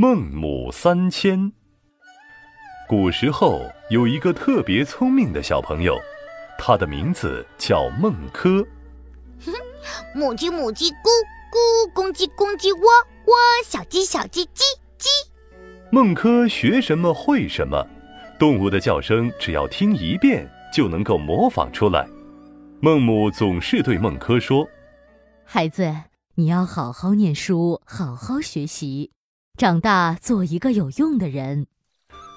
孟母三迁。古时候有一个特别聪明的小朋友，他的名字叫孟轲。母鸡母鸡咕咕，公鸡公鸡喔喔，小鸡小鸡叽叽。孟轲学什么会什么，动物的叫声只要听一遍就能够模仿出来。孟母总是对孟轲说：“孩子，你要好好念书，好好学习，长大做一个有用的人。”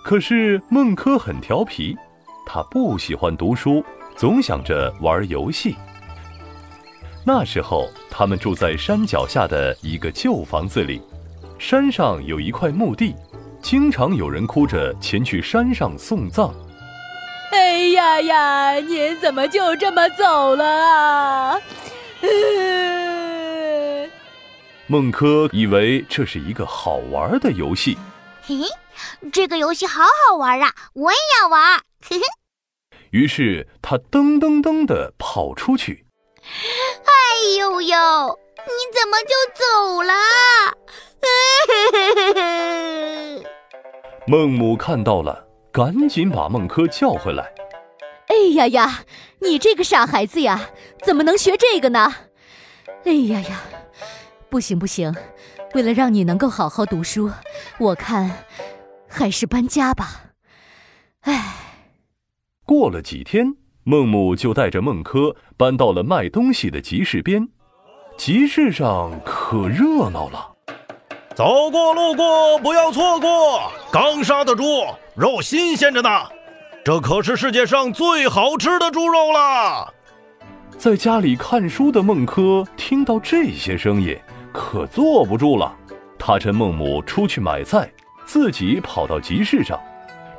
可是孟轲很调皮，他不喜欢读书，总想着玩游戏。那时候，他们住在山脚下的一个旧房子里，山上有一块墓地，经常有人哭着前去山上送葬。哎呀呀！您怎么就这么走了啊？孟轲以为这是一个好玩的游戏。嘿，这个游戏好好玩啊！我也要玩。嘿嘿。于是他噔噔噔地跑出去。哎呦呦！你怎么就走了？孟母看到了。赶紧把孟轲叫回来！哎呀呀，你这个傻孩子呀，怎么能学这个呢？哎呀呀，不行不行，为了让你能够好好读书，我看还是搬家吧。哎，过了几天，孟母就带着孟轲搬到了卖东西的集市边。集市上可热闹了。走过路过不要错过，刚杀的猪肉新鲜着呢，这可是世界上最好吃的猪肉了。在家里看书的孟轲听到这些声音，可坐不住了。他趁孟母出去买菜，自己跑到集市上，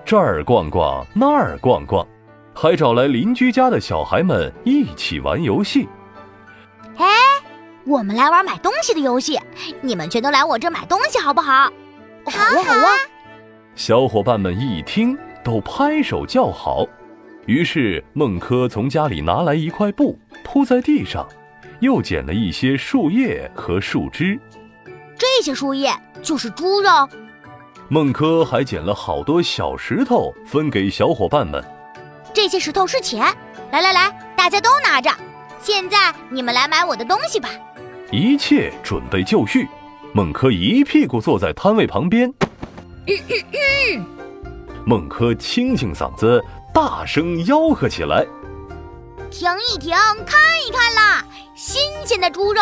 这儿逛逛，那儿逛逛，还找来邻居家的小孩们一起玩游戏。我们来玩买东西的游戏，你们全都来我这买东西好不好？好啊好啊！小伙伴们一听都拍手叫好。于是孟轲从家里拿来一块布铺在地上，又捡了一些树叶和树枝。这些树叶就是猪肉。孟轲还捡了好多小石头分给小伙伴们。这些石头是钱，来来来，大家都拿着。现在你们来买我的东西吧。一切准备就绪，孟轲一屁股坐在摊位旁边。嗯嗯嗯孟轲清清嗓子，大声吆喝起来：“停一停，看一看啦！新鲜的猪肉，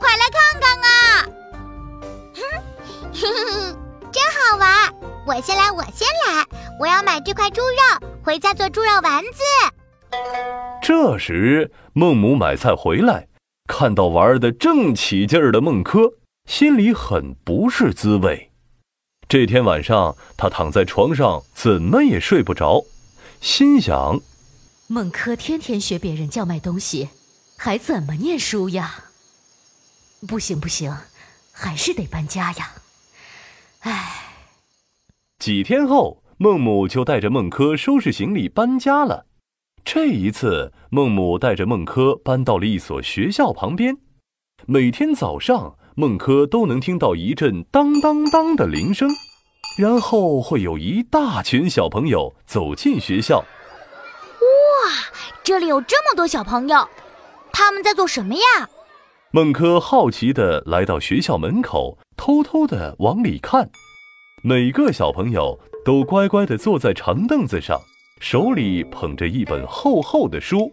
快来看看啊！”哼，真好玩！我先来，我先来，我要买这块猪肉，回家做猪肉丸子。这时，孟母买菜回来。看到玩的正起劲儿的孟轲，心里很不是滋味。这天晚上，他躺在床上，怎么也睡不着，心想：孟轲天天学别人叫卖东西，还怎么念书呀？不行不行，还是得搬家呀！唉。几天后，孟母就带着孟轲收拾行李搬家了。这一次，孟母带着孟轲搬到了一所学校旁边。每天早上，孟轲都能听到一阵当当当的铃声，然后会有一大群小朋友走进学校。哇，这里有这么多小朋友，他们在做什么呀？孟轲好奇地来到学校门口，偷偷地往里看。每个小朋友都乖乖地坐在长凳子上。手里捧着一本厚厚的书，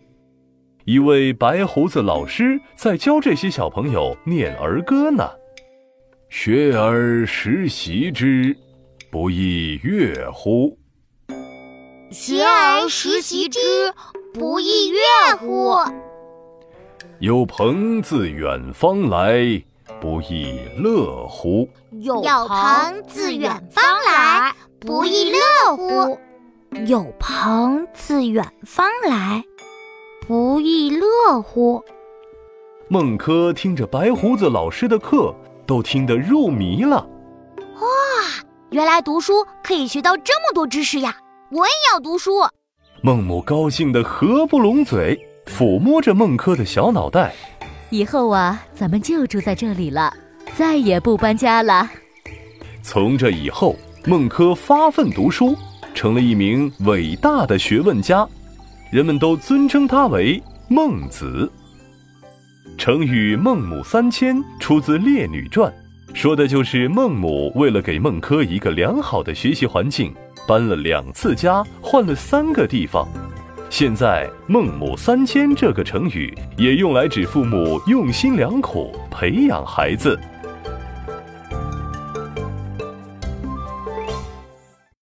一位白胡子老师在教这些小朋友念儿歌呢。学而时习之，不亦乐乎？学而时习之，不亦说乎？有朋自远方来，不亦乐乎？有朋自远方来，不亦乐乎？有朋自远方来，不亦乐乎？孟轲听着白胡子老师的课，都听得入迷了。哇，原来读书可以学到这么多知识呀！我也要读书。孟母高兴得合不拢嘴，抚摸着孟轲的小脑袋。以后啊，咱们就住在这里了，再也不搬家了。从这以后，孟轲发奋读书，成了一名伟大的学问家，人们都尊称他为孟子。成语“孟母三迁”出自《列女传》，说的就是孟母为了给孟轲一个良好的学习环境，搬了两次家，换了三个地方。现在“孟母三迁”这个成语也用来指父母用心良苦培养孩子。